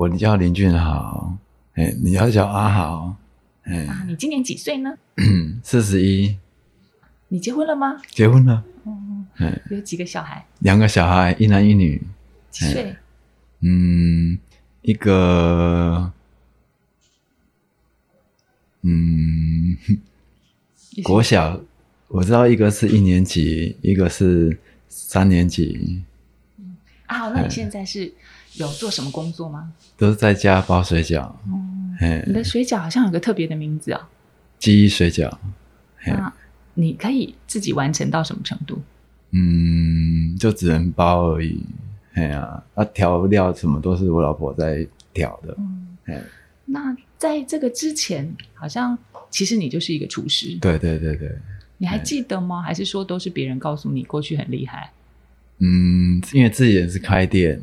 我叫林俊豪，哎，你要叫阿豪，哎，啊，你今年几岁呢？四十一，你结婚了吗？结婚了，嗯，有几个小孩？两个小孩，一男一女，几岁？嗯，一个，嗯，国小，我知道一个是一年级，一个是三年级。啊，好，那你现在是有做什么工作吗？都是在家包水饺。嗯，你的水饺好像有个特别的名字哦，记忆水饺。那你可以自己完成到什么程度？嗯，就只能包而已。哎呀，那调料什么都是我老婆在调的。嗯，那在这个之前，好像其实你就是一个厨师。对对对对。你还记得吗？还是说都是别人告诉你过去很厉害？嗯，因为自己也是开店，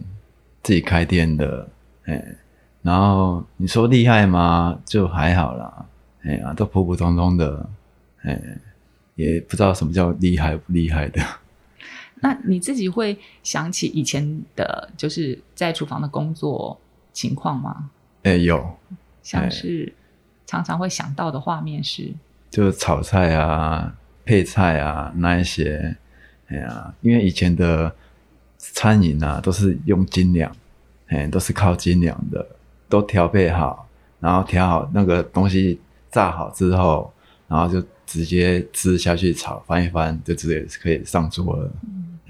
自己开店的。哎，然后你说厉害吗？就还好啦。哎呀，都普普通通的。哎，也不知道什么叫厉害不厉害的。那你自己会想起以前的，就是在厨房的工作情况吗？哎，有，像是常常会想到的画面是，就是炒菜啊、配菜啊那一些。哎呀，因为以前的餐饮啊，都是用斤两，哎，都是靠斤两的，都调配好，然后调好那个东西炸好之后，然后就直接吃下去炒，翻一翻就直接可以上桌了。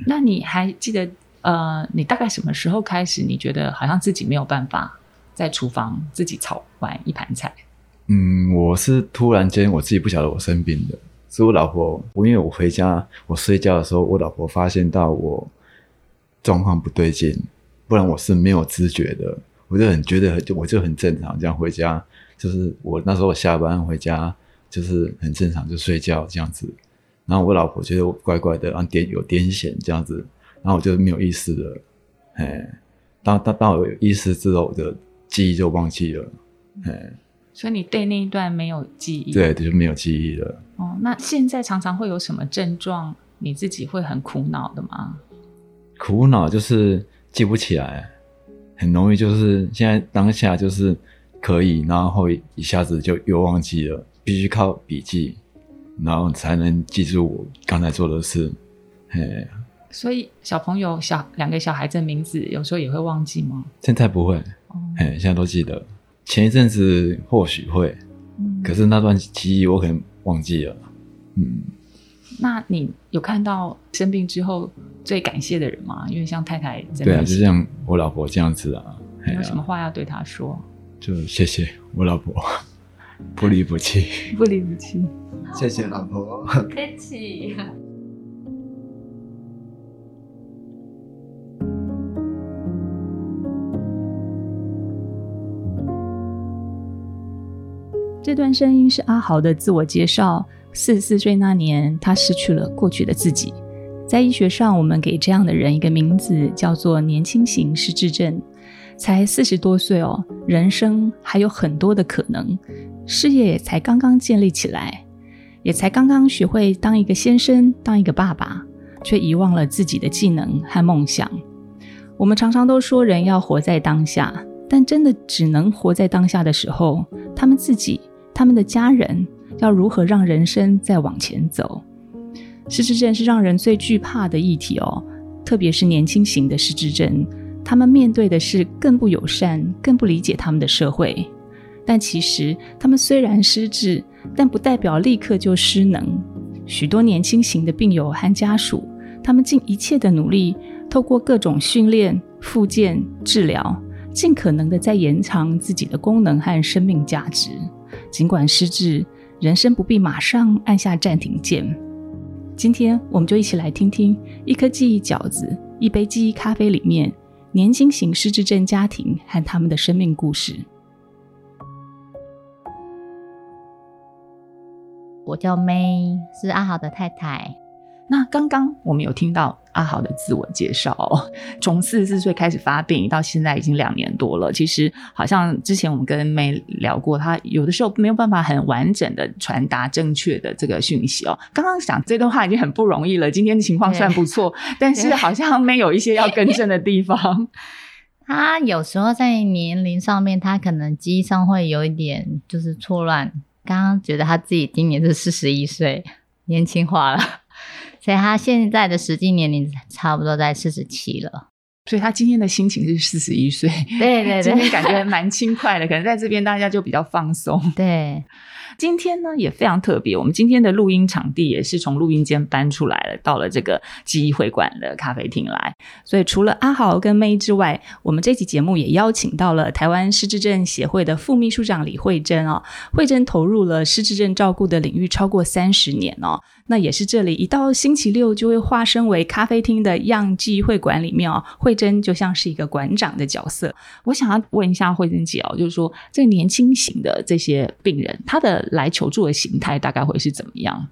那你还记得呃，你大概什么时候开始？你觉得好像自己没有办法在厨房自己炒完一盘菜？嗯，我是突然间我自己不晓得我生病的，是我老婆，我因为我回家我睡觉的时候，我老婆发现到我状况不对劲，不然我是没有知觉的，我就很觉得就我就很正常，这样回家就是我那时候我下班回家就是很正常就睡觉这样子。然后我老婆觉得我怪怪的，然后癫有癫痫这样子，然后我就没有意识了，哎，当当当我有意识之后，我的记忆就忘记了，哎，所以你对那一段没有记忆，对，就是没有记忆了。哦，那现在常常会有什么症状？你自己会很苦恼的吗？苦恼就是记不起来，很容易就是现在当下就是可以，然后一下子就又忘记了，必须靠笔记。然后才能记住我刚才做的事，嘿。所以小朋友小两个小孩子的名字有时候也会忘记吗？现在不会，哎，现在都记得。前一阵子或许会，可是那段记忆我可能忘记了。嗯，那你有看到生病之后最感谢的人嘛？因为像太太，对啊，就像我老婆这样子啊。有什么话要对她说？就谢谢我老婆，不离不弃，不离不弃。谢谢老婆，客气。这段声音是阿豪的自我介绍。四十四岁那年，他失去了过去的自己。在医学上，我们给这样的人一个名字，叫做年轻型失智症。才四十多岁哦，人生还有很多的可能，事业才刚刚建立起来。也才刚刚学会当一个先生，当一个爸爸，却遗忘了自己的技能和梦想。我们常常都说人要活在当下，但真的只能活在当下的时候，他们自己、他们的家人要如何让人生再往前走？失智症是让人最惧怕的议题哦，特别是年轻型的失智症，他们面对的是更不友善、更不理解他们的社会。但其实，他们虽然失智。但不代表立刻就失能。许多年轻型的病友和家属，他们尽一切的努力，透过各种训练、复健、治疗，尽可能的在延长自己的功能和生命价值。尽管失智，人生不必马上按下暂停键。今天，我们就一起来听听一颗记忆饺子、一杯记忆咖啡里面年轻型失智症家庭和他们的生命故事。我叫 May，是阿豪的太太。那刚刚我们有听到阿豪的自我介绍，从四十四岁开始发病，到现在已经两年多了。其实好像之前我们跟 May 聊过，他有的时候没有办法很完整的传达正确的这个讯息哦。刚刚讲这段话已经很不容易了，今天的情况算不错，但是好像 May 有一些要更正的地方。他有时候在年龄上面，他可能记忆上会有一点就是错乱。刚刚觉得他自己今年是四十一岁，年轻化了，所以他现在的实际年龄差不多在四十七了。所以他今天的心情是四十一岁，对对对，今天感觉蛮轻快的，可能在这边大家就比较放松。对。今天呢也非常特别，我们今天的录音场地也是从录音间搬出来了，到了这个记忆会馆的咖啡厅来。所以除了阿豪跟 May 之外，我们这期节目也邀请到了台湾失智症协会的副秘书长李慧珍哦。慧珍投入了失智症照顾的领域超过三十年哦。那也是这里一到星期六就会化身为咖啡厅的样记会馆里面哦，慧珍就像是一个馆长的角色。我想要问一下慧珍姐哦，就是说这年轻型的这些病人，他的来求助的形态大概会是怎么样？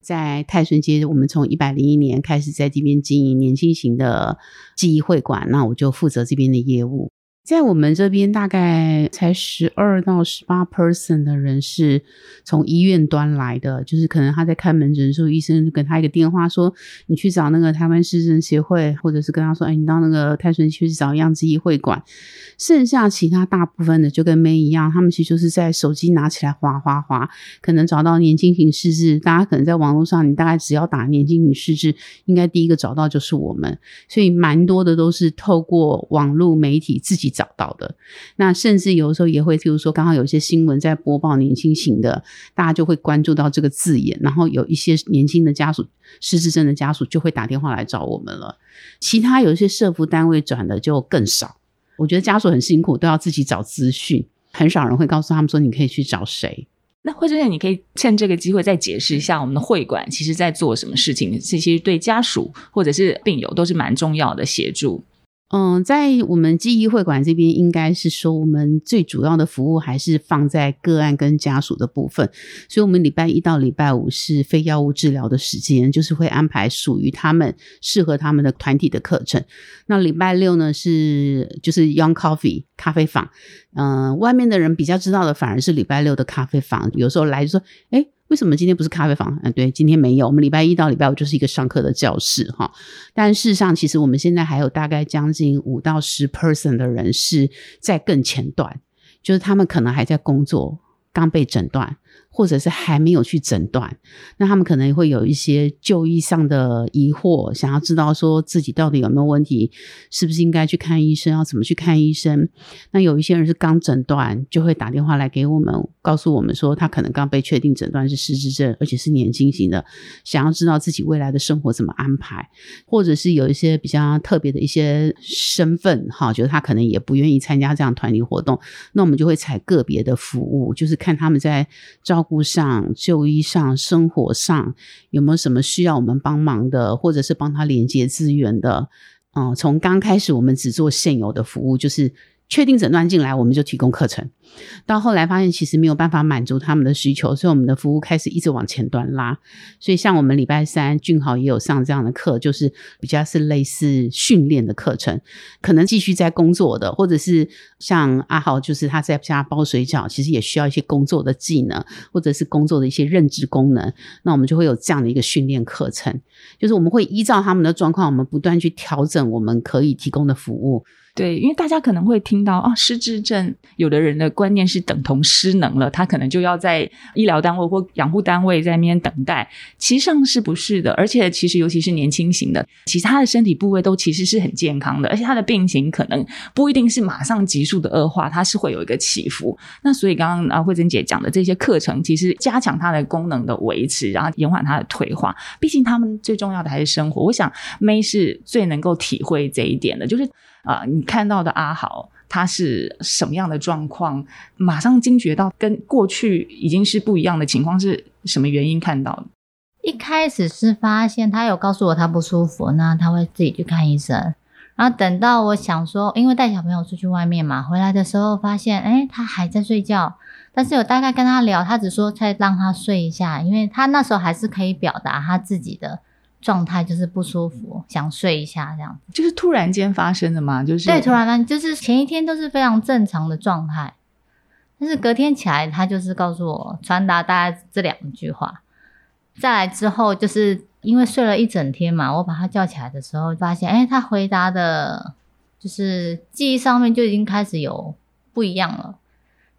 在泰顺街，我们从一百零一年开始在这边经营年轻型的记忆会馆，那我就负责这边的业务。在我们这边，大概才十二到十八 person 的人是从医院端来的，就是可能他在看门诊的时候，医生给他一个电话说：“你去找那个台湾失智症协会，或者是跟他说，哎，你到那个泰顺去找样子医会馆。”剩下其他大部分的就跟 May 一样，他们其实就是在手机拿起来划划划，可能找到年轻型失智。大家可能在网络上，你大概只要打年轻型失智，应该第一个找到就是我们。所以蛮多的都是透过网络媒体自己。找到的，那甚至有时候也会，譬如说，刚好有一些新闻在播报年轻型的，大家就会关注到这个字眼，然后有一些年轻的家属、失智症的家属就会打电话来找我们了。其他有一些社服单位转的就更少。我觉得家属很辛苦，都要自己找资讯，很少人会告诉他们说你可以去找谁。那慧珍姐，你可以趁这个机会再解释一下我们的会馆其实在做什么事情？这些对家属或者是病友都是蛮重要的协助。嗯，在我们记忆会馆这边，应该是说我们最主要的服务还是放在个案跟家属的部分，所以，我们礼拜一到礼拜五是非药物治疗的时间，就是会安排属于他们适合他们的团体的课程。那礼拜六呢是就是 Young Coffee 咖啡坊，嗯，外面的人比较知道的反而是礼拜六的咖啡坊，有时候来就说，哎。为什么今天不是咖啡房？嗯，对，今天没有。我们礼拜一到礼拜五就是一个上课的教室哈。但事实上，其实我们现在还有大概将近五到十 person 的人是在更前段，就是他们可能还在工作，刚被诊断。或者是还没有去诊断，那他们可能会有一些就医上的疑惑，想要知道说自己到底有没有问题，是不是应该去看医生，要怎么去看医生？那有一些人是刚诊断，就会打电话来给我们，告诉我们说他可能刚被确定诊断是失智症，而且是年轻型的，想要知道自己未来的生活怎么安排，或者是有一些比较特别的一些身份，哈，觉得他可能也不愿意参加这样团体活动，那我们就会采个别的服务，就是看他们在照。顾上、就医上、生活上有没有什么需要我们帮忙的，或者是帮他连接资源的？嗯，从刚开始我们只做现有的服务，就是。确定诊断进来，我们就提供课程。到后来发现其实没有办法满足他们的需求，所以我们的服务开始一直往前端拉。所以像我们礼拜三俊豪也有上这样的课，就是比较是类似训练的课程。可能继续在工作的，或者是像阿豪，就是他在家包水饺，其实也需要一些工作的技能，或者是工作的一些认知功能。那我们就会有这样的一个训练课程，就是我们会依照他们的状况，我们不断去调整我们可以提供的服务。对，因为大家可能会听到啊，失智症，有的人的观念是等同失能了，他可能就要在医疗单位或养护单位在那边等待。其实上是不是的？而且其实尤其是年轻型的，其他的身体部位都其实是很健康的，而且他的病情可能不一定是马上急速的恶化，它是会有一个起伏。那所以刚刚啊慧珍姐讲的这些课程，其实加强它的功能的维持，然后延缓它的退化。毕竟他们最重要的还是生活。我想 May 是最能够体会这一点的，就是。啊，你看到的阿豪他是什么样的状况？马上惊觉到跟过去已经是不一样的情况，是什么原因看到的？一开始是发现他有告诉我他不舒服，那他会自己去看医生。然后等到我想说，因为带小朋友出去外面嘛，回来的时候发现，哎，他还在睡觉。但是有大概跟他聊，他只说再让他睡一下，因为他那时候还是可以表达他自己的。状态就是不舒服，想睡一下这样子，就是突然间发生的嘛，就是对，突然间就是前一天都是非常正常的状态，但是隔天起来，他就是告诉我传达大概这两句话。再来之后，就是因为睡了一整天嘛，我把他叫起来的时候，发现哎，他回答的就是记忆上面就已经开始有不一样了。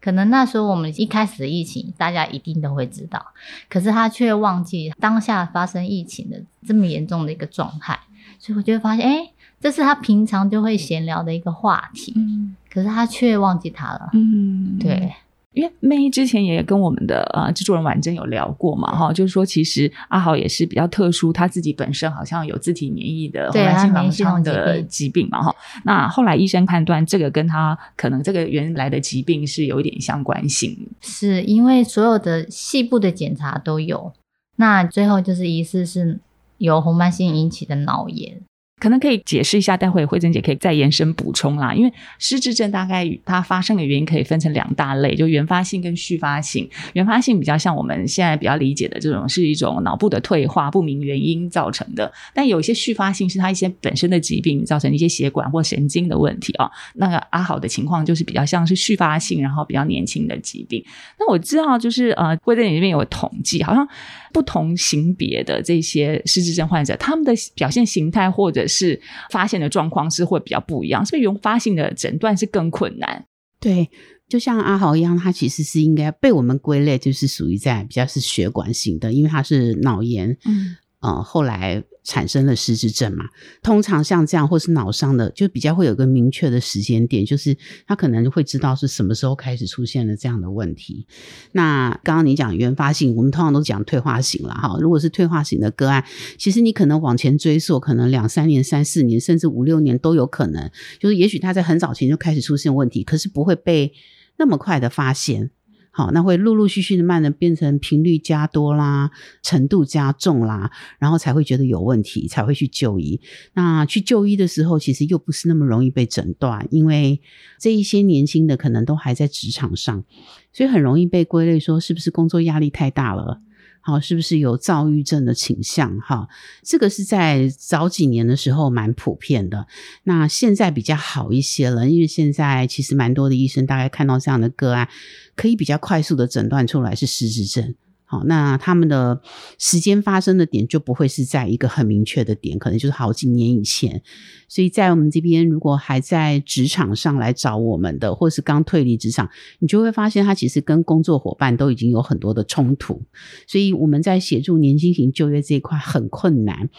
可能那时候我们一开始的疫情，大家一定都会知道，可是他却忘记当下发生疫情的这么严重的一个状态，所以我就会发现，哎，这是他平常就会闲聊的一个话题，嗯。可是他却忘记他了。嗯，对，因为 May 之前也跟我们的呃制作人婉珍有聊过嘛，哈，就是说其实阿豪也是比较特殊，他自己本身好像有自体免疫的红对斑狼疮的疾病疾病嘛，哈。那后来医生判断这个跟他可能这个原来的疾病是有一点相关性，是因为所有的细部的检查都有，那最后就是疑似是由红斑性引起的脑炎。可能可以解释一下，待会慧珍姐可以再延伸补充啦。因为失智症大概它发生的原因可以分成两大类，就原发性跟续发性。原发性比较像我们现在比较理解的这种，是一种脑部的退化，不明原因造成的。但有一些续发性是它一些本身的疾病造成一些血管或神经的问题啊。那个阿好的情况就是比较像是续发性，然后比较年轻的疾病。那我知道就是呃，慧珍姐这边有统计，好像不同型别的这些失智症患者，他们的表现形态或者是发现的状况是会比较不一样，所以原发性的诊断是更困难。对，就像阿豪一样，他其实是应该被我们归类，就是属于在比较是血管型的，因为他是脑炎，嗯呃，后来产生了失智症嘛。通常像这样或是脑伤的，就比较会有个明确的时间点，就是他可能会知道是什么时候开始出现了这样的问题。那刚刚你讲原发性，我们通常都讲退化型了哈。如果是退化型的个案，其实你可能往前追溯，可能两三年、三四年，甚至五六年都有可能。就是也许他在很早前就开始出现问题，可是不会被那么快的发现。好，那会陆陆续续的慢的变成频率加多啦，程度加重啦，然后才会觉得有问题，才会去就医。那去就医的时候，其实又不是那么容易被诊断，因为这一些年轻的可能都还在职场上，所以很容易被归类说是不是工作压力太大了。好，是不是有躁郁症的倾向？哈，这个是在早几年的时候蛮普遍的。那现在比较好一些了，因为现在其实蛮多的医生大概看到这样的个案，可以比较快速的诊断出来是失智症。好，那他们的时间发生的点就不会是在一个很明确的点，可能就是好几年以前。所以在我们这边，如果还在职场上来找我们的，或是刚退离职场，你就会发现他其实跟工作伙伴都已经有很多的冲突。所以我们在协助年轻型就业这一块很困难。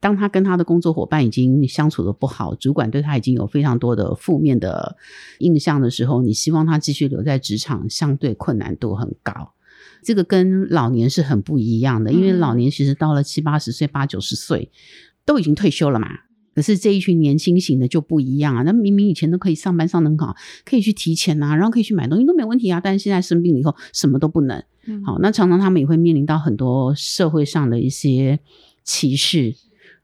当他跟他的工作伙伴已经相处的不好，主管对他已经有非常多的负面的印象的时候，你希望他继续留在职场，相对困难度很高。这个跟老年是很不一样的，因为老年其实到了七八十岁、八九十岁都已经退休了嘛。可是这一群年轻型的就不一样啊，那明明以前都可以上班上得很好，可以去提钱啊，然后可以去买东西都没问题啊，但是现在生病了以后什么都不能。嗯好，那常常他们也会面临到很多社会上的一些歧视。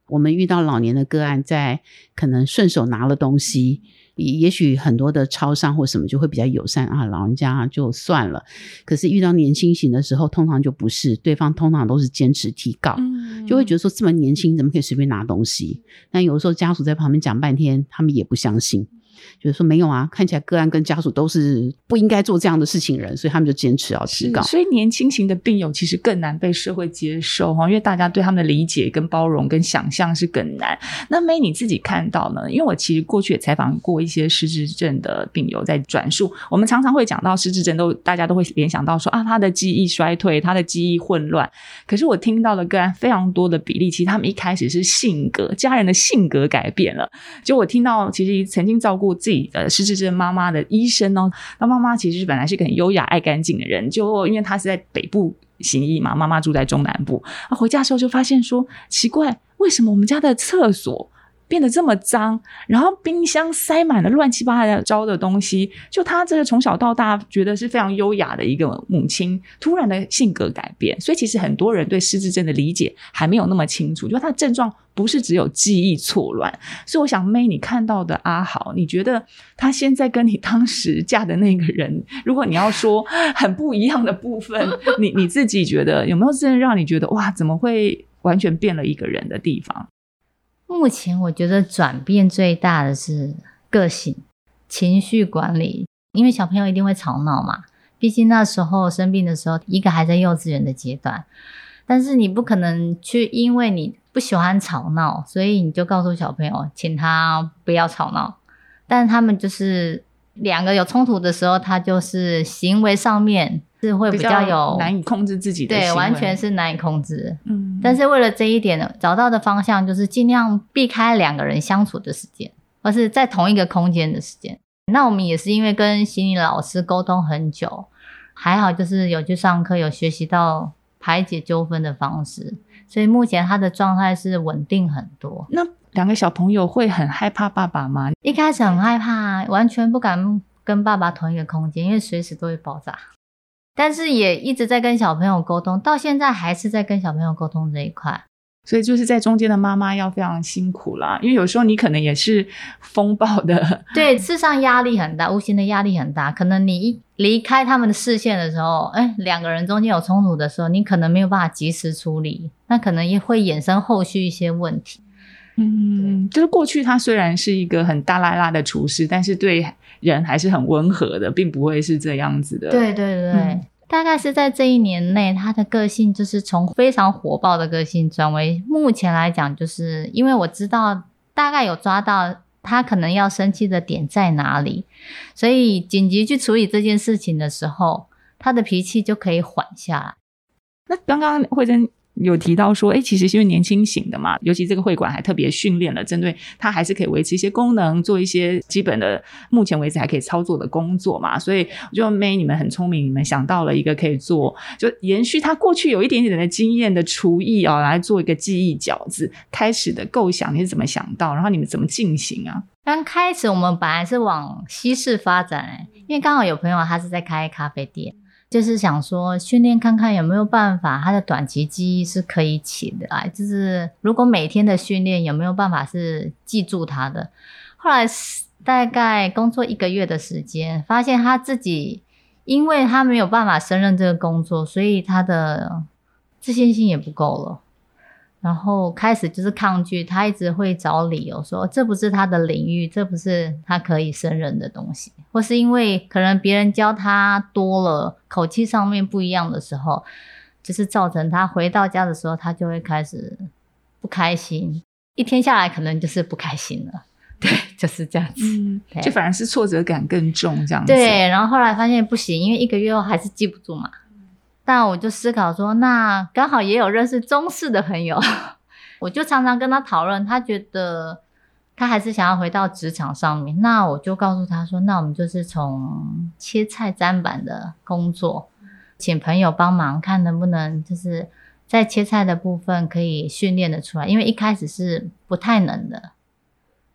我们遇到老年的个案，在可能顺手拿了东西，也也许很多的超商或什么就会比较友善啊，老人家就算了。可是遇到年轻型的时候，通常就不是，对方通常都是坚持提告，嗯就会觉得说这么年轻怎么可以随便拿东西？但有时候家属在旁边讲半天，他们也不相信。就是说没有啊，看起来个案跟家属都是不应该做这样的事情人，所以他们就坚持要提告。所以年轻型的病友其实更难被社会接受哈，因为大家对他们的理解、跟包容、跟想象是更难。那 May 你自己看到呢？因为我其实过去也采访过一些失智症的病友，在转述，我们常常会讲到失智症都，大家都会联想到说啊，他的记忆衰退，他的记忆混乱。可是我听到的个案非常多的比例，其实他们一开始是性格，家人的性格改变了。就我听到，其实曾经照顾自己的失智症妈妈的医生哦，那妈妈其实本来是个很优雅、爱干净的人，就因为她是在北部行医嘛，妈妈住在中南部，啊，回家的时候就发现说，奇怪，为什么我们家的厕所变得这么脏，然后冰箱塞满了乱七八糟的东西，就她这个从小到大觉得是非常优雅的一个母亲，突然的性格改变，所以其实很多人对失智症的理解还没有那么清楚，就她的症状不是只有记忆错乱，所以我想妹你看到的阿豪，你觉得他现在跟你当时嫁的那个人，如果你要说很不一样的部分，你你自己觉得有没有真的让你觉得哇，怎么会完全变了一个人的地方？目前我觉得转变最大的是个性、情绪管理，因为小朋友一定会吵闹嘛。毕竟那时候生病的时候，一个还在幼稚园的阶段，但是你不可能去因为你不喜欢吵闹，所以你就告诉小朋友，请他不要吵闹。但他们就是两个有冲突的时候，他就是行为上面是会比较有难以控制自己的对，完全是难以控制。嗯，但是为了这一点呢，找到的方向就是尽量避开两个人相处的时间，或是在同一个空间的时间。那我们也是因为跟心理老师沟通很久，还好就是有去上课，有学习到排解纠纷的方式，所以目前他的状态是稳定很多。那两个小朋友会很害怕爸爸吗？一开始很害怕，完全不敢跟爸爸同一个空间，因为随时都会爆炸。但是也一直在跟小朋友沟通，到现在还是在跟小朋友沟通这一块。所以就是在中间的妈妈要非常辛苦啦，因为有时候你可能也是风暴的，对，事实上压力很大，无形的压力很大。可能你一离开他们的视线的时候，哎，两个人中间有冲突的时候，你可能没有办法及时处理，那可能也会衍生后续一些问题。嗯，就是过去他虽然是一个很大拉拉的厨师，但是对人还是很温和的，并不会是这样子的。对对对，嗯大概是在这一年内，他的个性就是从非常火爆的个性转为目前来讲，就是因为我知道大概有抓到他可能要生气的点在哪里，所以紧急去处理这件事情的时候，他的脾气就可以缓下来。那刚刚慧珍有提到说，哎，其实因为年轻型的嘛，尤其这个会馆还特别训练了，针对它还是可以维持一些功能，做一些基本的，目前为止还可以操作的工作嘛。所以我觉得 May 你们很聪明，你们想到了一个可以做，就延续他过去有一点点的经验的厨艺哦，来做一个记忆饺子。开始的构想你是怎么想到，然后你们怎么进行啊？刚开始我们本来是往西式发展、欸，因为刚好有朋友他是在开咖啡店。就是想说训练看看有没有办法，他的短期记忆是可以起得来。就是如果每天的训练有没有办法是记住他的。后来大概工作一个月的时间，发现他自己，因为他没有办法胜任这个工作，所以他的自信心也不够了。然后开始就是抗拒，他一直会找理由说这不是他的领域，这不是他可以胜任的东西，或是因为可能别人教他多了，口气上面不一样的时候，就是造成他回到家的时候，他就会开始不开心，一天下来可能就是不开心了，对，就是这样子，嗯，就反而是挫折感更重这样子。对，然后后来发现不行，因为一个月后还是记不住嘛。但我就思考说，那刚好也有认识中式的朋友，我就常常跟他讨论，他觉得他还是想要回到职场上面。那我就告诉他说，那我们就是从切菜砧板的工作，请朋友帮忙，看能不能就是在切菜的部分可以训练的出来，因为一开始是不太能的，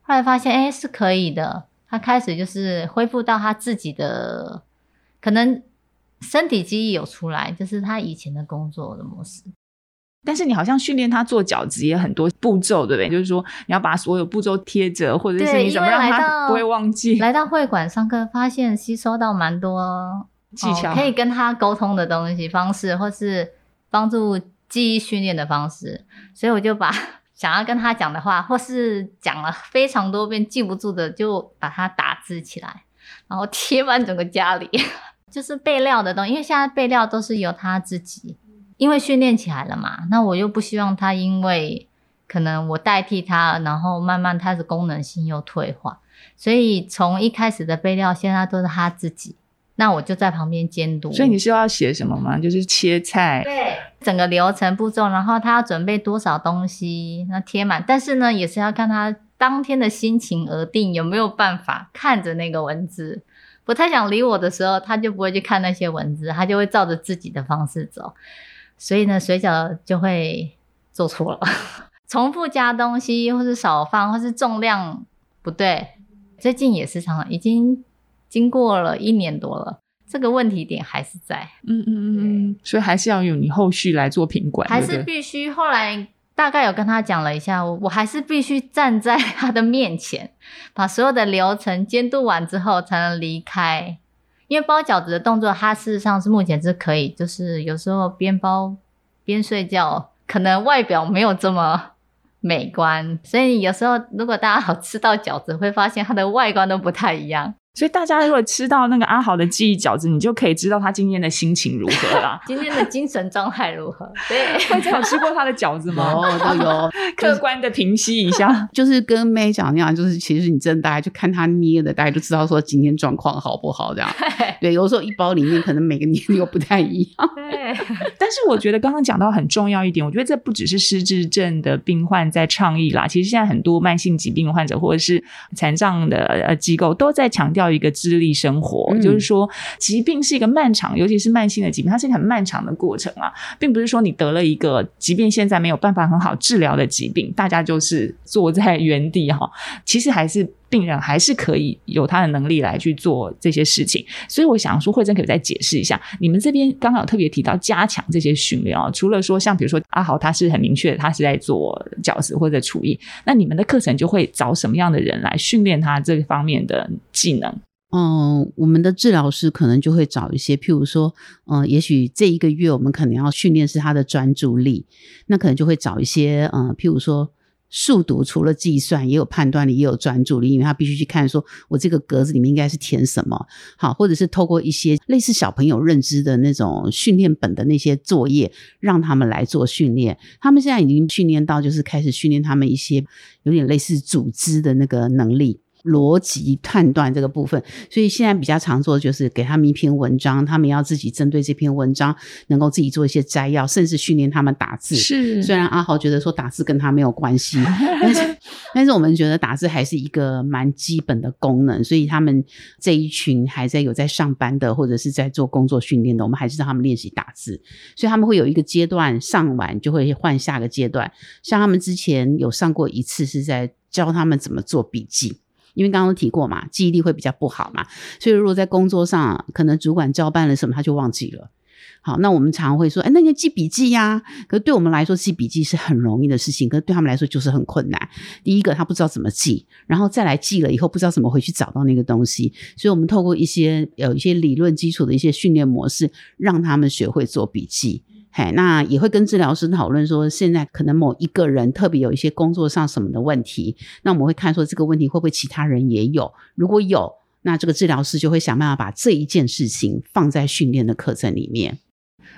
后来发现哎是可以的。他开始就是恢复到他自己的可能。身体记忆有出来，就是他以前的工作的模式。但是你好像训练他做饺子也很多步骤，对不对？就是说你要把所有步骤贴着，或者是你怎么让他不会忘记。来到会馆上课，发现吸收到蛮多技巧、哦，可以跟他沟通的东西方式，或是帮助记忆训练的方式。所以我就把 想要跟他讲的话，或是讲了非常多遍记不住的，就把它打字起来，然后贴满整个家里。就是备料的东西，因为现在备料都是由他自己，因为训练起来了嘛。那我又不希望他因为可能我代替他，然后慢慢他的功能性又退化，所以从一开始的备料，现在都是他自己。那我就在旁边监督。所以你是要写什么吗？就是切菜，对，整个流程步骤，然后他要准备多少东西，那贴满。但是呢，也是要看他当天的心情而定，有没有办法看着那个文字。不太想理我的时候，他就不会去看那些文字，他就会照着自己的方式走。所以呢，水饺就会做错了，重复加东西，或是少放，或是重量不对。最近也是常常已经经过了一年多了，这个问题点还是在。嗯嗯嗯嗯，所以还是要有你后续来做品管，还是必须后来。大概有跟他讲了一下，我我还是必须站在他的面前，把所有的流程监督完之后才能离开。因为包饺子的动作，它事实上是目前是可以，就是有时候边包边睡觉，可能外表没有这么美观，所以有时候如果大家好吃到饺子，会发现它的外观都不太一样。所以大家如果吃到那个阿豪的记忆饺子，你就可以知道他今天的心情如何啦。今天的精神状态如何？对，慧珍有吃过他的饺子吗？哦，都有。客观的评析一下，就是跟 May 讲那样，就是其实你真的大家就看他捏的，大家就知道说今天状况好不好这样。对，有时候一包里面可能每个年龄又不太一样。对，但是我觉得刚刚讲到很重要一点，我觉得这不只是失智症的病患在倡议啦，其实现在很多慢性疾病患者或者是残障的呃机构都在强调一个自立生活，嗯就是说疾病是一个漫长，尤其是慢性的疾病，它是一个很漫长的过程啊，并不是说你得了一个即便现在没有办法很好治疗的疾病，大家就是坐在原地哈，其实还是。病人还是可以有他的能力来去做这些事情，所以我想说，慧珍可以再解释一下，你们这边刚刚特别提到加强这些训练啊，除了说像比如说阿豪他是很明确，他是在做饺子或者厨艺，那你们的课程就会找什么样的人来训练他这方面的技能？嗯，我们的治疗师可能就会找一些，譬如说，嗯、也许这一个月我们可能要训练是他的专注力，那可能就会找一些，嗯、譬如说。数独除了计算，也有判断力，也有专注力，因为他必须去看说，我这个格子里面应该是填什么，好，或者是透过一些类似小朋友认知的那种训练本的那些作业，让他们来做训练。他们现在已经训练到，就是开始训练他们一些有点类似组织的那个能力。逻辑判断这个部分，所以现在比较常做的就是给他们一篇文章，他们要自己针对这篇文章能够自己做一些摘要，甚至训练他们打字。是虽然阿豪觉得说打字跟他没有关系，但 是但是我们觉得打字还是一个蛮基本的功能，所以他们这一群还在有在上班的或者是在做工作训练的，我们还是让他们练习打字，所以他们会有一个阶段上完就会换下个阶段，像他们之前有上过一次是在教他们怎么做笔记。因为刚刚提过嘛，记忆力会比较不好嘛，所以如果在工作上可能主管交办了什么，他就忘记了。好，那我们常会说，哎，那你要记笔记呀、可是对我们来说，记笔记是很容易的事情，可是对他们来说就是很困难。第一个，他不知道怎么记，然后再来记了以后，不知道怎么回去找到那个东西。所以我们透过一些有一些理论基础的一些训练模式，让他们学会做笔记。嘿，那也会跟治疗师讨论说，现在可能某一个人特别有一些工作上什么的问题，那我们会看说这个问题会不会其他人也有，如果有，那这个治疗师就会想办法把这一件事情放在训练的课程里面。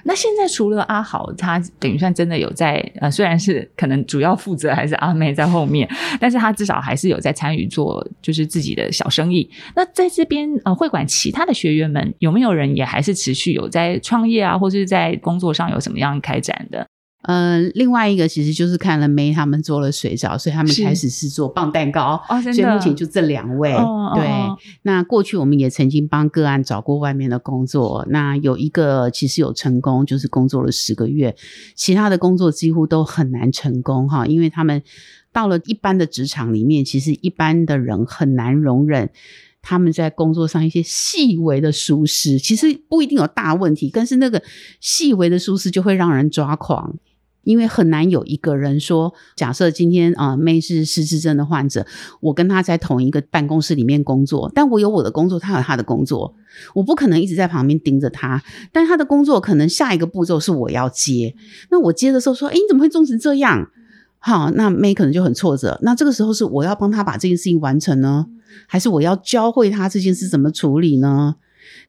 那现在除了阿豪，他等于算真的有在呃，虽然是可能主要负责还是阿妹在后面，但是他至少还是有在参与做就是自己的小生意。那在这边呃会馆其他的学员们有没有人也还是持续有在创业啊，或是在工作上有什么样开展的？呃，另外一个其实就是看了 May 他们做了水饺，所以他们是开始是做棒蛋糕。所以目前就这两位。对，哦那过去我们也曾经帮个案找过外面的工作，那有一个其实有成功，就是工作了十个月，其他的工作几乎都很难成功哈，因为他们到了一般的职场里面，其实一般的人很难容忍。他们在工作上一些细微的疏失，其实不一定有大问题，但是那个细微的疏失就会让人抓狂。因为很难有一个人说，假设今天啊、呃、妹是失智症的患者，我跟他在同一个办公室里面工作，但我有我的工作，他有他的工作，我不可能一直在旁边盯着他，但他的工作可能下一个步骤是我要接，那我接的时候说，诶，你怎么会做成这样？好，那妹可能就很挫折。那这个时候是我要帮他把这件事情完成呢，还是我要教会他这件事怎么处理呢？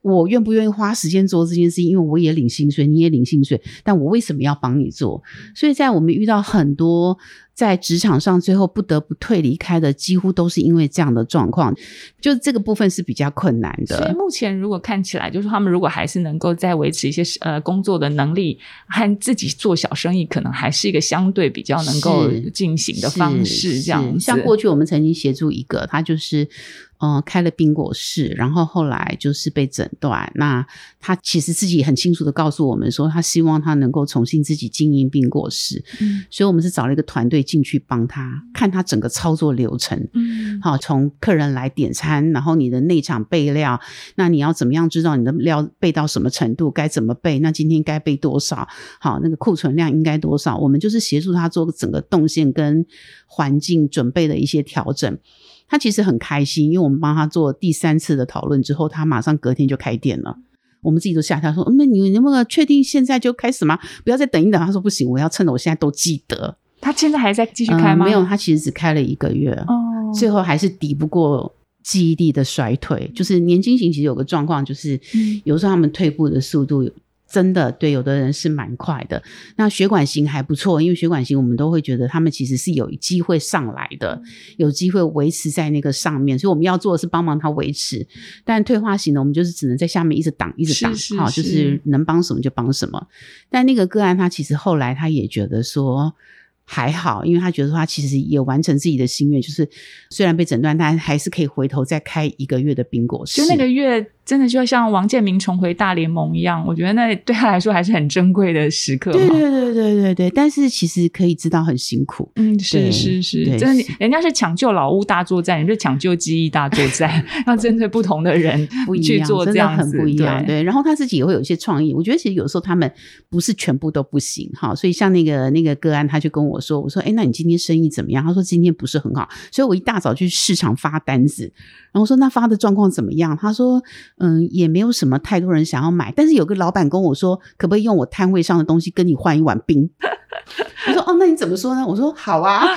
我愿不愿意花时间做这件事情？因为我也领薪水，你也领薪水，但我为什么要帮你做？所以在我们遇到很多在职场上最后不得不退离开的，几乎都是因为这样的状况，就这个部分是比较困难的。所以目前如果看起来，就是他们如果还是能够再维持一些呃工作的能力和自己做小生意，可能还是一个相对比较能够进行的方式。这样子，像过去我们曾经协助一个，他就是呃开了冰果室，然后后来就是被诊断。那他其实自己很清楚的告诉我们说，他希望他能够重新自己经营冰果室，嗯所以我们是找了一个团队进去帮他看他整个操作流程。嗯好，从客人来点餐，然后你的内场备料，那你要怎么样知道你的料备到什么程度，该怎么备？那今天该备多少？好，那个库存量应该多少？我们就是协助他做整个动线跟环境准备的一些调整。他其实很开心，因为我们帮他做第三次的讨论之后，他马上隔天就开店了。我们自己都吓他说：“嗯那你能不能确定现在就开始吗？不要再等一等。”他说：“不行，我要趁着我现在都记得。他现在还在继续开吗？嗯没有，他其实只开了一个月。哦，最后还是抵不过记忆力的衰退。就是年轻型其实有个状况，就是嗯有时候他们退步的速度真的对有的人是蛮快的。那血管型还不错，因为血管型我们都会觉得他们其实是有机会上来的，有机会维持在那个上面，所以我们要做的是帮忙他维持。但退化型的，我们就是只能在下面一直挡，一直挡，好，就是能帮什么就帮什么。但那个个案他其实后来他也觉得说。还好，因为他觉得他其实也完成自己的心愿，就是虽然被诊断，但还是可以回头再开一个月的冰果室。就那个月，真的就像王建民重回大联盟一样，我觉得那对他来说还是很珍贵的时刻。对对对对对对，但是其实可以知道很辛苦。嗯，是是是，对真的是，人家是抢救老屋大作战，你是抢救记忆大作战，要针对不同的人去做这样子，不一样。对，对，然后他自己也会有一些创意。我觉得其实有时候他们不是全部都不行哈，所以像那个那个个案，他就跟我说：“我说，哎，那你今天生意怎么样？”他说：“今天不是很好。”所以我一大早去市场发单子，然后说：“那发的状况怎么样？”他说：“嗯，也没有什么太多人想要买，但是有个老板跟我说，可不可以用我摊位上的东西跟你换一碗冰？” 我说：“哦，那你怎么说呢？”我说：“好啊。”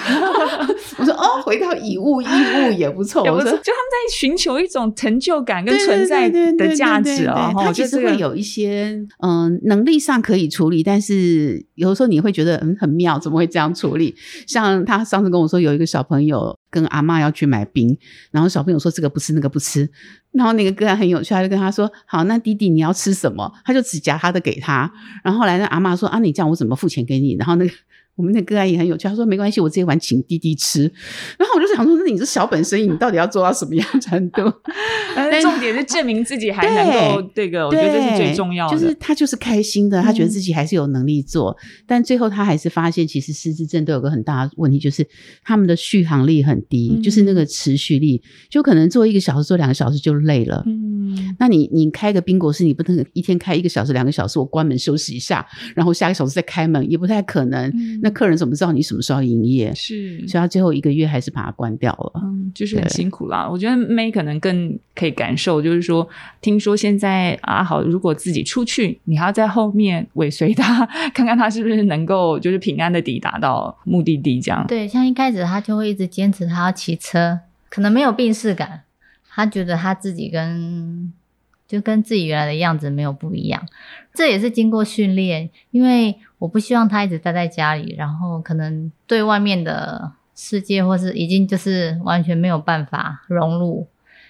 我说：“哦，回到以物易物也不错。”我说就他们在寻求一种成就感跟存在的价值啊。对他其实会有一些嗯、能力上可以处理，但是有时候你会觉得嗯很妙，怎么会这样处理？像他上次跟我说，有一个小朋友跟阿嬷要去买冰，然后小朋友说这个不吃那个不吃，然后那个个案很有趣，他就跟他说好，那弟弟你要吃什么？他就只夹他的给他，然后后来那阿嬷说啊，你这样我怎么付钱给你？然后那个。我们那个案也很有趣，他说没关系，我这一碗请弟弟吃。然后我就想说，那你这小本生意，你到底要做到什么样程度？但重点是证明自己还能够这个，我觉得这是最重要的。就是他就是开心的，他觉得嗯自己还是有能力做，但最后他还是发现，其实失智症都有个很大的问题，就是他们的续航力很低，嗯就是那个持续力，就可能做一个小时、做两个小时就累了。嗯，那你你开个冰果室，你不能一天开一个小时、两个小时，我关门休息一下，然后下个小时再开门，也不太可能。嗯那客人怎么知道你什么时候要营业？是所以他最后一个月还是把它关掉了。嗯，就是很辛苦啦。我觉得 May 可能更可以感受，就是说，听说现在阿豪如果自己出去，你还要在后面尾随他，看看他是不是能够就是平安的抵达到目的地，这样。对，像一开始他就会一直坚持他要骑车，可能没有病逝感，他觉得他自己跟就跟自己原来的样子没有不一样。这也是经过训练，因为我不希望他一直待在家里，然后可能对外面的世界或是已经就是完全没有办法融入。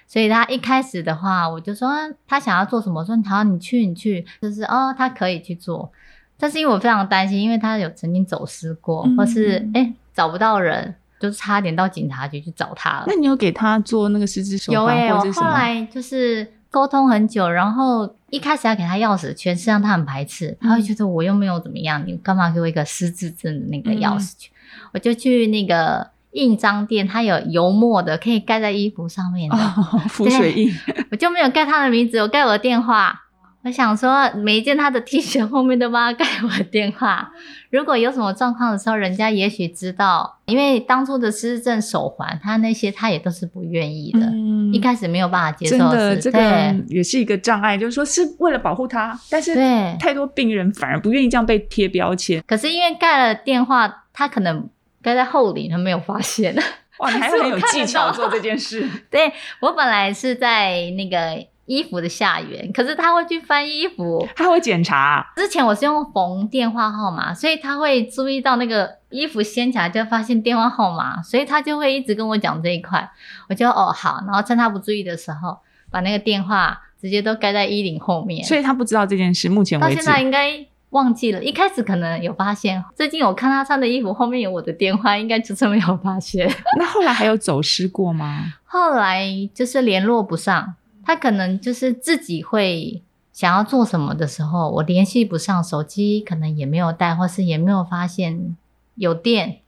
所以他一开始的话，我就说啊他想要做什么，我说好，你去，你去，就是哦，他可以去做。但是因为我非常担心，因为他有曾经走失过，嗯或是哎、诶找不到人，就是差点到警察局去找他了那。你有给他做那个十字手有哎、我环或者什么？后来就是沟通很久，然后一开始要给他钥匙圈，实际上他很排斥，他会觉得我又没有怎么样，你干嘛给我一个失智症的那个钥匙圈？我就去那个印章店，它有油墨的，可以盖在衣服上面的，哦，浮水印，我就没有盖他的名字，我盖我的电话。我想说，每一件他的 T 恤后面都帮他盖我的电话。如果有什么状况的时候，人家也许知道，因为当初的失智症手环，他那些他也都是不愿意的，嗯一开始没有办法接受真的，这个对也是一个障碍，就是说是为了保护他，但是对太多病人反而不愿意这样被贴标签。可是因为盖了电话，他可能盖在后领，他没有发现。哇，你还是 很有技巧做这件事。对我本来是在那个衣服的下缘，可是他会去翻衣服。他会检查，之前我是用缝电话号码，所以他会注意到那个衣服掀起来就发现电话号码，所以他就会一直跟我讲这一块。我就哦好，然后趁他不注意的时候，把那个电话直接都盖在衣领后面。所以他不知道这件事。目前为止到现，在应该忘记了，一开始可能有发现，最近我看他穿的衣服后面有我的电话，应该就是没有发现。那后来还有走失过吗？后来就是联络不上，他可能就是自己会想要做什么的时候，我联系不上，手机可能也没有带，或是也没有发现有电，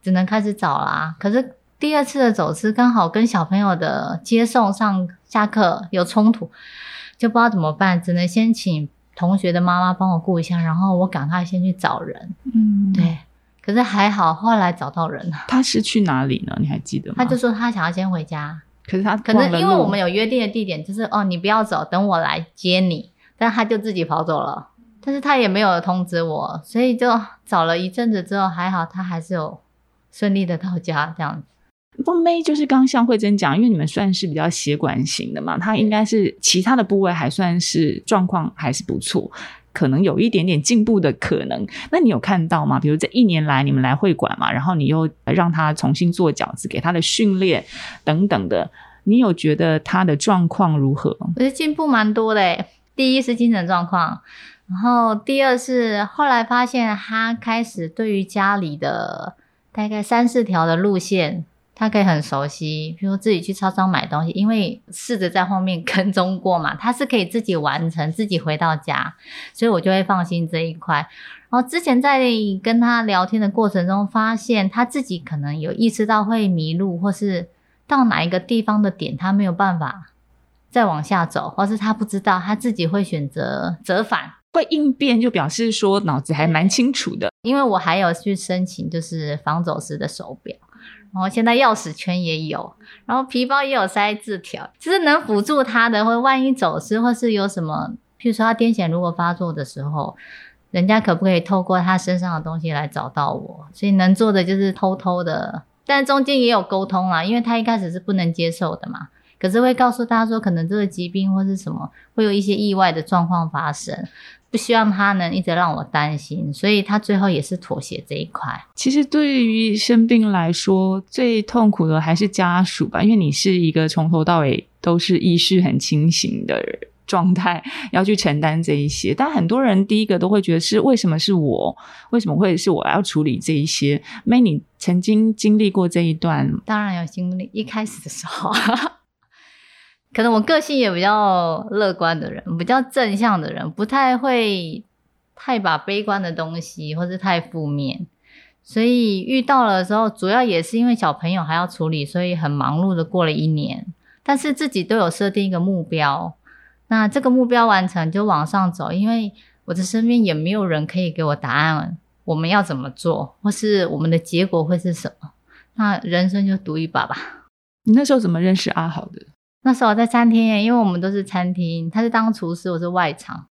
只能开始找啦。可是第二次的走失刚好跟小朋友的接送上下课有冲突，就不知道怎么办，只能先请同学的妈妈帮我顾一下，然后我赶快先去找人。嗯，。对，可是还好后来找到人了，他是去哪里呢？你还记得吗？他就说他想要先回家。可是他可能因为我们有约定的地点，就是哦，你不要走，等我来接你。但他就自己跑走了，但是他也没有通知我，所以就找了一阵子之后，还好他还是有顺利的到家这样子。不妹就是刚刚像慧珍讲，因为你们算是比较血管型的嘛，她应该是其他的部位还算是状况还是不错，可能有一点点进步的可能。那你有看到吗？比如这一年来你们来会馆嘛，然后你又让他重新做饺子，给他的训练等等的，你有觉得他的状况如何？我觉得进步蛮多的。第一是精神状况，然后第二是后来发现他开始对于家里的大概三四条的路线，他可以很熟悉。比如自己去超商买东西，因为试着在后面 跟踪过嘛，他是可以自己完成，自己回到家，所以我就会放心这一块。然后之前在跟他聊天的过程中，发现他自己可能有意识到会迷路，或是到哪一个地方的点，他没有办法。再往下走，或是他不知道，他自己会选择折返，会应变，就表示说脑子还蛮清楚的。因为我还有去申请，就是防走失的手表，然后现在钥匙圈也有，然后皮包也有塞字条，就是能辅助他的。或万一走失，或是有什么，譬如说他癫痫如果发作的时候，人家可不可以透过他身上的东西来找到我？所以能做的就是偷偷的，但中间也有沟通啊，因为他一开始是不能接受的嘛。可是会告诉大家说，可能这个疾病或是什么会有一些意外的状况发生，不希望他能一直让我担心，所以他最后也是妥协这一块。其实对于生病来说，最痛苦的还是家属吧，因为你是一个从头到尾都是意识很清醒的状态，要去承担这一些。但很多人第一个都会觉得是为什么是我？为什么会是我要处理这一些？？May，你曾经经历过这一段？当然有经历，一开始的时候。可能我个性也比较乐观的人，比较正向的人，不太会太把悲观的东西或是太负面，所以遇到了时候，主要也是因为小朋友还要处理，所以很忙碌的过了一年。但是自己都有设定一个目标，那这个目标完成就往上走，因为我的身边也没有人可以给我答案，我们要怎么做，或是我们的结果会是什么？那人生就赌一把吧。你那时候怎么认识阿豪的？那时候在餐厅，因为我们都是餐厅，他是当厨师，我是外场。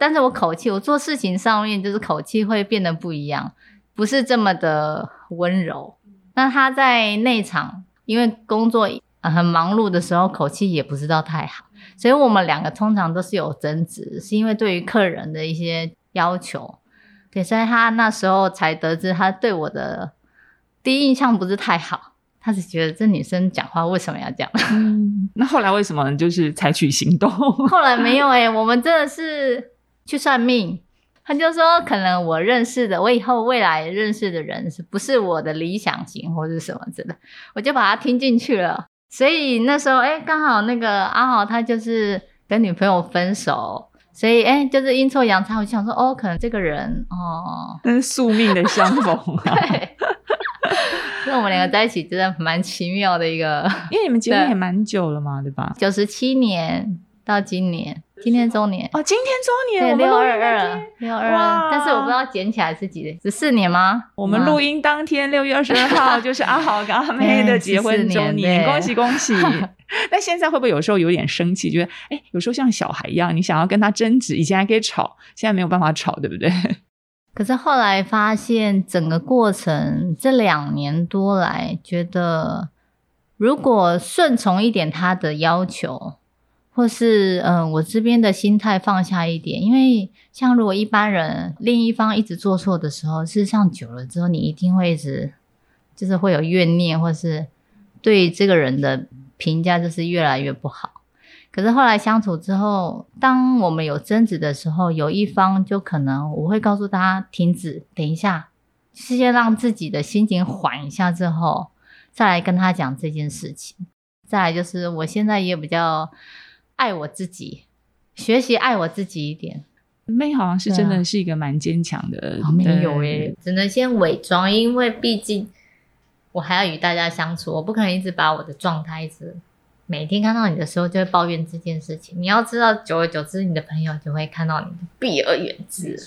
但是我口气，我做事情上面就是口气会变得不一样，不是这么的温柔。那他在内场，因为工作很忙碌的时候，口气也不知道太好，所以我们两个通常都是有争执，是因为对于客人的一些要求。对，所以他那时候才得知他对我的第一印象不是太好。他只觉得这女生讲话为什么要这样？那后来为什么就是采取行动？后来没有哎，我们真的是去算命，他就说可能我认识的，我以后未来认识的人是不是我的理想型或者什么之类，我就把他听进去了。所以那时候哎，刚好那个阿豪他就是跟女朋友分手，所以哎就是阴错阳差，我就想说哦，可能这个人哦，跟宿命的相逢啊。对。那我们两个在一起真的蛮奇妙的一个，因为你们结婚也蛮久了嘛，对吧？九十七年到今年，今天周年哦，今天周年，对，六二二，六二二。但是我不知道捡起来是几，十四年吗？我们录音当天六月二十二号就是阿豪跟阿妹的结婚周年，恭喜恭喜！那现在会不会有时候有点生气？觉得哎，有时候像小孩一样，你想要跟他争执，以前还可以吵，现在没有办法吵，对不对？可是后来发现，整个过程这两年多来，觉得如果顺从一点他的要求，或是嗯，我这边的心态放下一点，因为像如果一般人另一方一直做错的时候，事实上久了之后，你一定会一直就是会有怨念，或是对这个人的评价就是越来越不好。可是后来相处之后，当我们有争执的时候，有一方就可能我会告诉他停止，等一下，先让自己的心情缓一下之后，再来跟他讲这件事情。再来就是我现在也比较爱我自己，学习爱我自己一点。妹好像是真的是一个蛮坚强的，没有诶，只能先伪装，因为毕竟我还要与大家相处，我不可能一直把我的状态一直。每天看到你的时候，就会抱怨这件事情。你要知道，久而久之，你的朋友就会看到你避而远之。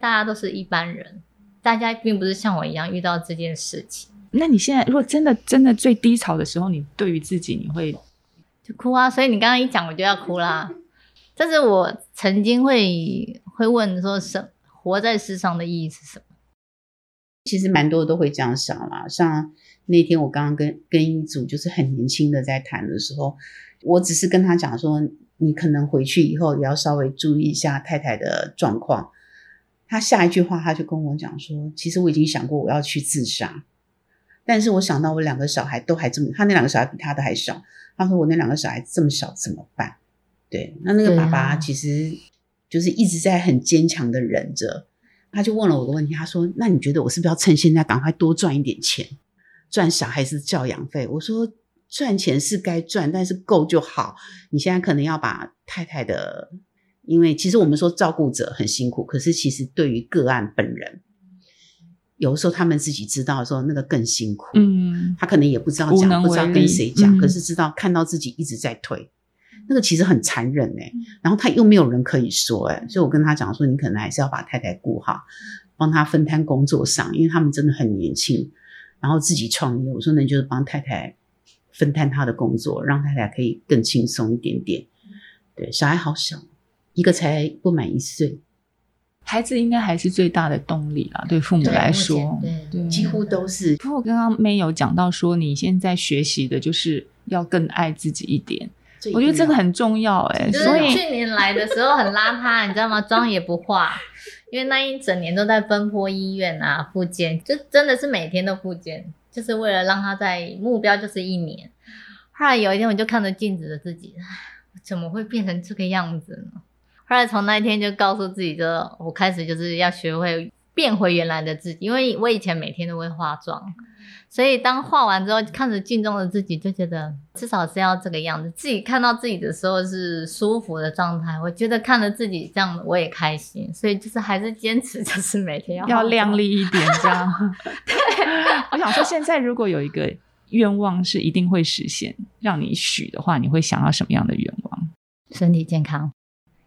大家都是一般人，大家并不是像我一样遇到这件事情。那你现在如果真的真的最低潮的时候，你对于自己你会就哭啊？所以你刚刚一讲，我就要哭啦。但是我曾经会会问说，生活在世上的意义是什么？其实蛮多都会这样想啦。像那天我刚刚跟跟一组就是很年轻的在谈的时候，我只是跟他讲说，你可能回去以后也要稍微注意一下太太的状况。他下一句话他就跟我讲说，其实我已经想过我要去自杀，但是我想到我两个小孩都还这么，他那两个小孩比他的还小，他说我那两个小孩这么小怎么办？对，那那个爸爸其实就是一直在很坚强的忍着。他就问了我个问题，他说：“那你觉得我是不是要趁现在赶快多赚一点钱，赚小孩子教养费？”我说：“赚钱是该赚，但是够就好。你现在可能要把太太的，因为其实我们说照顾者很辛苦，可是其实对于个案本人，有的时候他们自己知道的时候，那个更辛苦。嗯，他可能也不知道讲，不知道跟谁讲，嗯可是知道看到自己一直在退。那个其实很残忍哎、然后他又没有人可以说哎、所以我跟他讲说，你可能还是要把太太顾好，帮他分摊工作上，因为他们真的很年轻，然后自己创业。我说那就是帮太太分摊她的工作，让太太可以更轻松一点点。对，小孩好小，一个才不满一岁，孩子应该还是最大的动力啦，对父母来说前，对对，几乎都是不过刚刚妹有讲到说，你现在学习的就是要更爱自己一点，我觉得这个很重要哎、就是所以去年来的时候很邋遢，你知道吗？妆也不化，因为那一整年都在奔波医院啊、复健，就真的是每天都复健，就是为了让他在目标就是一年。后来有一天，我就看着镜子的自己，怎么会变成这个样子呢？后来从那一天就告诉自己，就我开始就是要学会变回原来的自己，因为我以前每天都会化妆，所以当画完之后，看着镜中的自己，就觉得至少是要这个样子。自己看到自己的时候是舒服的状态，我觉得看着自己这样我也开心，所以就是还是坚持，就是每天要要妆亮丽一点，这样。对我想说，现在如果有一个愿望是一定会实现，让你许的话，你会想要什么样的愿望？身体健康，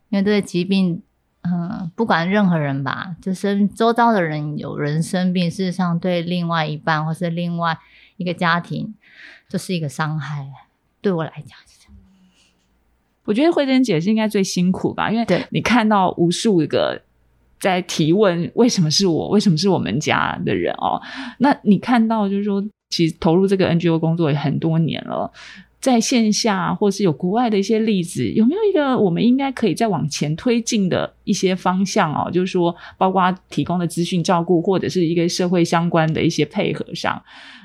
因为这个疾病，嗯、不管任何人吧，就是周遭的人有人生病，事实上对另外一半或是另外一个家庭，这是一个伤害。对我来讲是这样，我觉得慧珍姐是应该最辛苦吧，因为对你看到无数个在提问为什么是我，为什么是我们家的人哦，那你看到就是说，其实投入这个 NGO 工作也很多年了。在线下，或是有国外的一些例子，有没有一个我们应该可以再往前推进的一些方向哦？就是说，包括提供的资讯照顾，或者是一个社会相关的一些配合上，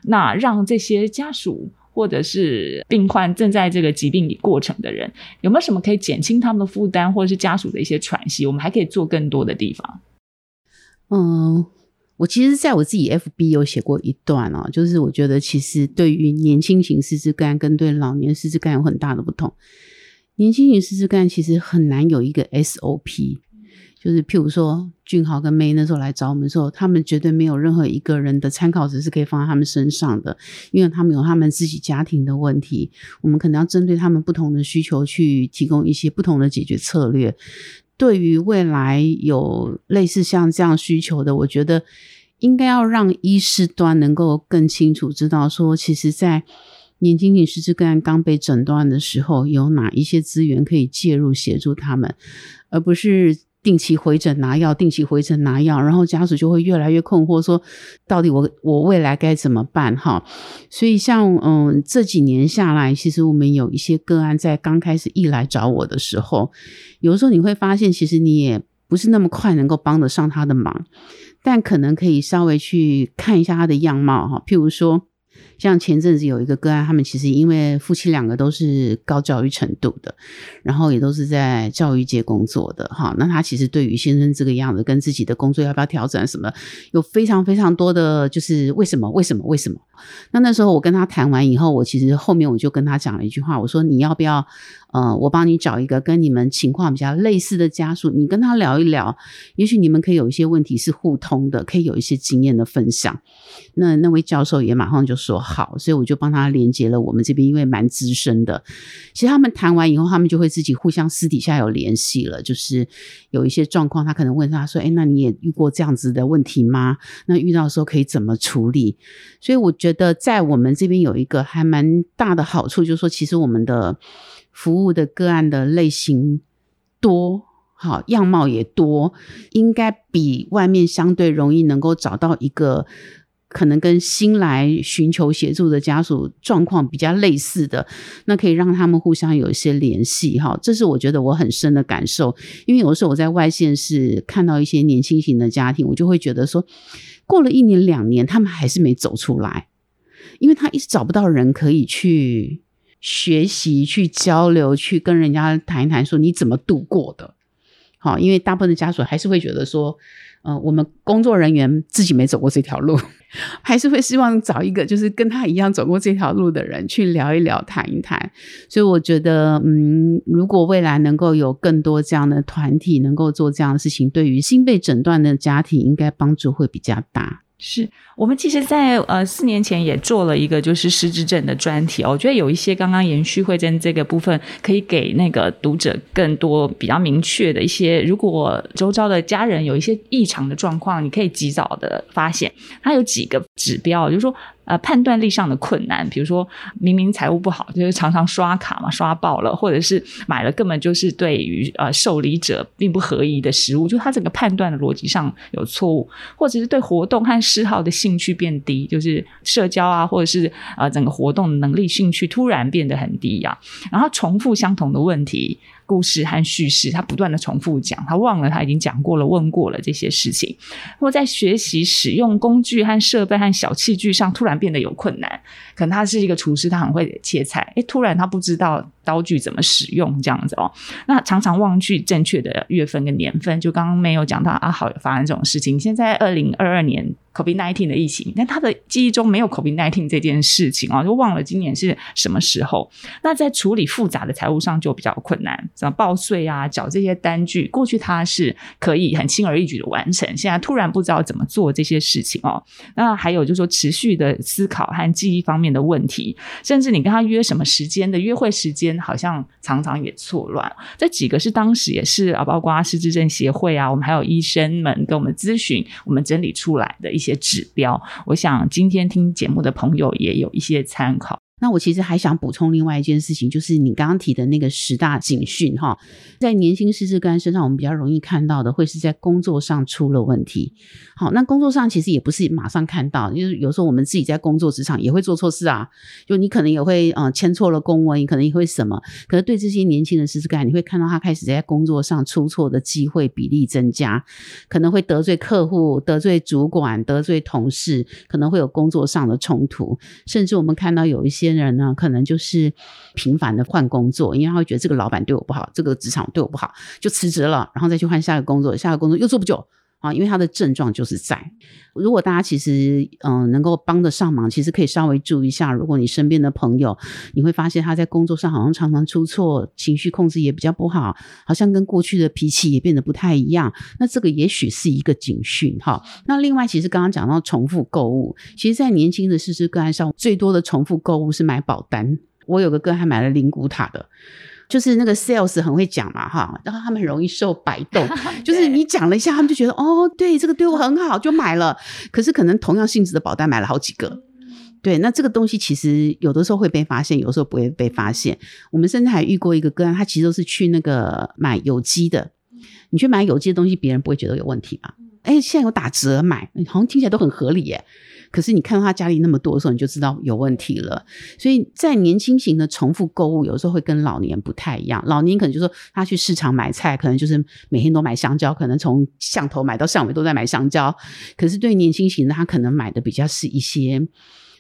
那让这些家属或者是病患正在这个疾病过程的人，有没有什么可以减轻他们的负担，或者是家属的一些喘息？我们还可以做更多的地方。嗯，我其实在我自己 FB 有写过一段哦，就是我觉得其实对于年轻型失智干跟对老年失智干有很大的不同。年轻型失智干其实很难有一个 SOP，就是譬如说俊豪跟 May 那时候来找我们的时候，他们绝对没有任何一个人的参考值是可以放在他们身上的，因为他们有他们自己家庭的问题，我们可能要针对他们不同的需求去提供一些不同的解决策略。对于未来有类似像这样需求的，我觉得应该要让医师端能够更清楚知道说，其实，在年轻女失智个案刚被诊断的时候，有哪一些资源可以介入协助他们，而不是。定期回诊拿药，定期回诊拿药，然后家属就会越来越困惑，说到底我我未来该怎么办？哈，所以像嗯这几年下来，其实我们有一些个案在刚开始一来找我的时候，有的时候你会发现，其实你也不是那么快能够帮得上他的忙，但可能可以稍微去看一下他的样貌哈，譬如说。像前阵子有一个个案，他们其实因为夫妻两个都是高教育程度的，然后也都是在教育界工作的哈。那他其实对于先生这个样子，跟自己的工作要不要调整什么，有非常非常多的就是为什么为什么为什么？那那时候我跟他谈完以后，我其实后面我就跟他讲了一句话，我说你要不要呃，我帮你找一个跟你们情况比较类似的家属，你跟他聊一聊，也许你们可以有一些问题是互通的，可以有一些经验的分享。那那位教授也马上就说好，所以我就帮他连接了我们这边，因为蛮资深的。其实他们谈完以后，他们就会自己互相私底下有联系了，就是有一些状况，他可能问他说：“哎，那你也遇过这样子的问题吗？那遇到的时候可以怎么处理？”所以我觉得在我们这边有一个还蛮大的好处，就是说，其实我们的服务的个案的类型多，好样貌也多，应该比外面相对容易能够找到一个。可能跟新来寻求协助的家属状况比较类似的，那可以让他们互相有一些联系哈。这是我觉得我很深的感受，因为有的时候我在外县市看到一些年轻型的家庭，我就会觉得说，过了一年两年，他们还是没走出来，因为他一直找不到人可以去学习、去交流、去跟人家谈一谈，说你怎么度过的。好，因为大部分的家属还是会觉得说。嗯，我们工作人员自己没走过这条路，还是会希望找一个就是跟他一样走过这条路的人去聊一聊、谈一谈。所以我觉得，嗯，如果未来能够有更多这样的团体能够做这样的事情，对于新被诊断的家庭，应该帮助会比较大。是我们其实，在呃四年前也做了一个就是失智症的专题，我觉得有一些刚刚延续会诊这个部分，可以给那个读者更多比较明确的一些，如果周遭的家人有一些异常的状况，你可以及早的发现。它有几几个指标，就是说。呃，判断力上的困难，比如说明明财务不好，就是常常刷卡嘛，刷爆了，或者是买了根本就是对于呃受理者并不合宜的食物，就他整个判断的逻辑上有错误，或者是对活动和嗜好的兴趣变低，就是社交啊，或者是呃整个活动能力兴趣突然变得很低呀，然后重复相同的问题。故事和叙事，他不断的重复讲，他忘了他已经讲过了、问过了这些事情，或在学习使用工具和设备和小器具上突然变得有困难。可能他是一个厨师，他很会切菜，诶，突然他不知道刀具怎么使用，这样子哦。那常常忘记正确的月份跟年份，就刚刚没有讲到阿豪有发生这种事情。现在二零二二年。Covid nineteen 的疫情，但他的记忆中没有 Covid nineteen 这件事情哦，就忘了今年是什么时候。那在处理复杂的财务上就比较困难，像报税啊、缴这些单据，过去他是可以很轻而易举的完成，现在突然不知道怎么做这些事情哦。那还有就是说持续的思考和记忆方面的问题，甚至你跟他约什么时间的约会时间，好像常常也错乱。这几个是当时也是啊，包括失智症协会啊，我们还有医生们跟我们咨询，我们整理出来的一些。些指标，我想今天听节目的朋友也有一些参考。那我其实还想补充另外一件事情，就是你刚刚提的那个十大警讯哈，在年轻失智干身上，我们比较容易看到的，会是在工作上出了问题。好，那工作上其实也不是马上看到，就是有时候我们自己在工作职场也会做错事啊，就你可能也会嗯签错了公文，你可能也会什么。可是对这些年轻的失智干，你会看到他开始在工作上出错的机会比例增加，可能会得罪客户、得罪主管、得罪同事，可能会有工作上的冲突，甚至我们看到有一些。些人呢，可能就是频繁的换工作，因为他会觉得这个老板对我不好，这个职场对我不好，就辞职了，然后再去换下一个工作，下一个工作又做不久啊，因为他的症状就是在。如果大家其实嗯能够帮得上忙，其实可以稍微注意一下，如果你身边的朋友，你会发现他在工作上好像常常出错，情绪控制也比较不好，好像跟过去的脾气也变得不太一样，那这个也许是一个警讯哈。那另外，其实刚刚讲到重复购物，其实，在年轻的试试个案上，最多的重复购物是买保单。我有个哥还买了灵骨塔的。就是那个 sales 很会讲嘛，哈，然后他们很容易受摆动，就是你讲了一下，他们就觉得哦，对，这个对我很好，就买了。可是可能同样性质的保单买了好几个，对，那这个东西其实有的时候会被发现，有时候不会被发现。我们甚至还遇过一个个案，他其实都是去那个买有机的，你去买有机的东西，别人不会觉得有问题吧？哎，现在有打折买，好像听起来都很合理耶。可是你看到他家里那么多的时候，你就知道有问题了。所以在年轻型的重复购物，有时候会跟老年不太一样。老年可能就说他去市场买菜，可能就是每天都买香蕉，可能从巷头买到巷尾都在买香蕉。可是对年轻型的，他可能买的比较是一些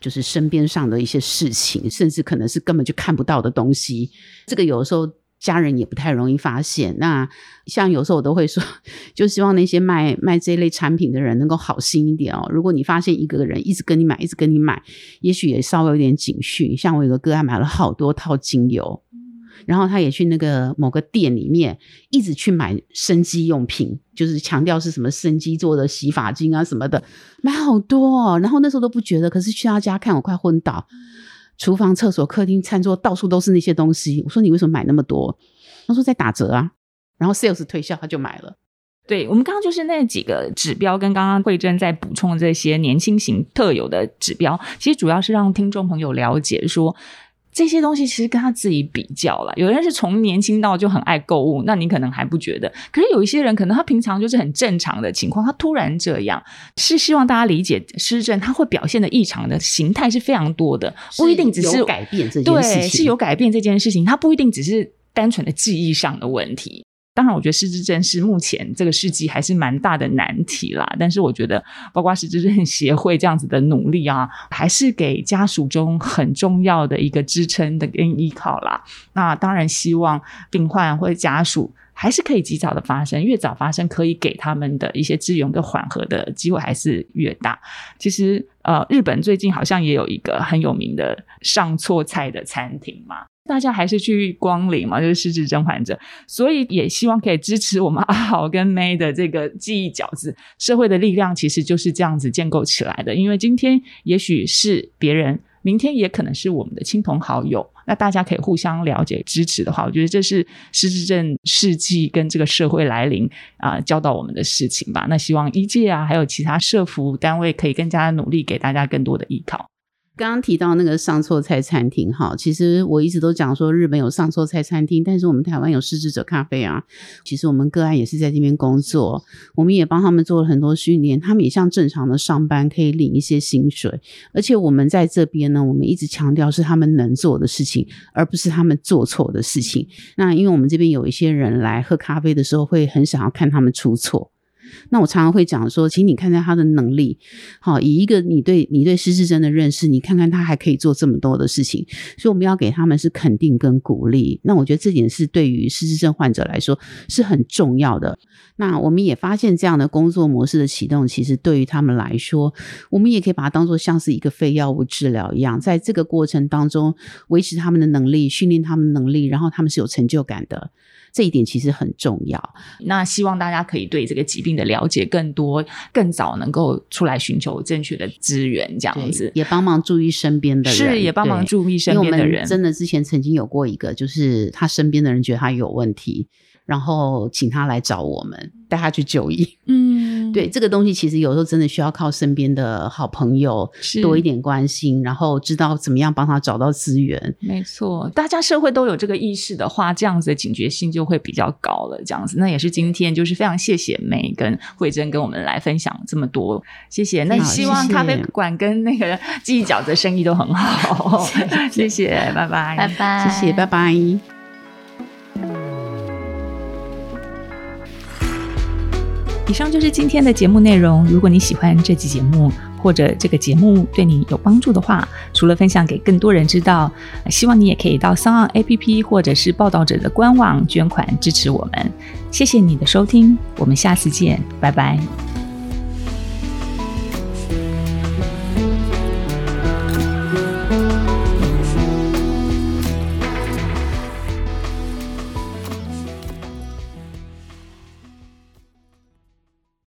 就是身边上的一些事情，甚至可能是根本就看不到的东西。这个有时候。家人也不太容易发现。那像有时候我都会说，就希望那些卖卖这类产品的人能够好心一点哦。如果你发现一个人一直跟你买，一直跟你买，也许也稍微有点警讯。像我有个哥，他买了好多套精油，然后他也去那个某个店里面一直去买生机用品，就是强调是什么生机做的洗发精啊什么的，买好多。哦。然后那时候都不觉得，可是去他家看，我快昏倒。厨房、厕所、客厅、餐桌，到处都是那些东西。我说你为什么买那么多？他说在打折啊，然后 sales 推销，他就买了。对我们刚刚就是那几个指标，跟刚刚慧珍在补充这些年轻型特有的指标，其实主要是让听众朋友了解说。这些东西其实跟他自己比较了。有人是从年轻到就很爱购物，那你可能还不觉得。可是有一些人可能他平常就是很正常的情况，他突然这样，是希望大家理解失智症，他会表现的异常的形态是非常多的，不一定只是有改变这件事情，对，是有改变这件事情，他不一定只是单纯的记忆上的问题。当然，我觉得失智症是目前这个世纪还是蛮大的难题啦。但是，我觉得包括失智症协会这样子的努力啊，还是给家属中很重要的一个支撑的跟依靠啦。那当然，希望病患或者家属还是可以及早的发生，越早发生，可以给他们的一些资源跟缓和的机会还是越大。其实，呃，日本最近好像也有一个很有名的上错菜的餐厅嘛。大家还是去光临嘛，就是失智症患者，所以也希望可以支持我们阿豪跟 May 的这个记忆饺子。社会的力量其实就是这样子建构起来的。因为今天也许是别人，明天也可能是我们的亲朋好友。那大家可以互相了解、支持的话，我觉得这是失智症世纪跟这个社会来临啊教导我们的事情吧。那希望医界啊，还有其他社服单位可以更加努力，给大家更多的依靠。刚刚提到那个上错菜餐厅，哈，其实我一直都讲说日本有上错菜餐厅，但是我们台湾有失智者咖啡啊。其实我们个案也是在这边工作，我们也帮他们做了很多训练，他们也像正常的上班，可以领一些薪水。而且我们在这边呢，我们一直强调是他们能做的事情，而不是他们做错的事情。那因为我们这边有一些人来喝咖啡的时候，会很想要看他们出错。那我常常会讲说，请你看看他的能力，好，以一个你对你对失智症的认识，你看看他还可以做这么多的事情，所以我们要给他们是肯定跟鼓励。那我觉得这点是对于失智症患者来说是很重要的。那我们也发现这样的工作模式的启动，其实对于他们来说，我们也可以把它当做像是一个非药物治疗一样，在这个过程当中维持他们的能力，训练他们能力，然后他们是有成就感的。这一点其实很重要。那希望大家可以对这个疾病的了解更多，更早能够出来寻求正确的资源，这样子也帮忙注意身边的人，是也帮忙注意身边的人。真的，之前曾经有过一个，就是他身边的人觉得他有问题。然后请他来找我们，带他去就医。嗯，对，这个东西其实有时候真的需要靠身边的好朋友多一点关心，然后知道怎么样帮他找到资源。没错，大家社会都有这个意识的话，这样子的警觉性就会比较高了。这样子，那也是今天就是非常谢谢梅跟慧珍跟我们来分享这么多，谢谢。那希望咖啡馆跟那个记忆饺子生意都很好。谢谢，拜拜，拜拜，谢谢，拜拜。以上就是今天的节目内容。如果你喜欢这期节目，或者这个节目对你有帮助的话，除了分享给更多人知道，希望你也可以到桑岸 APP 或者是报道者的官网捐款支持我们。谢谢你的收听，我们下次见，拜拜。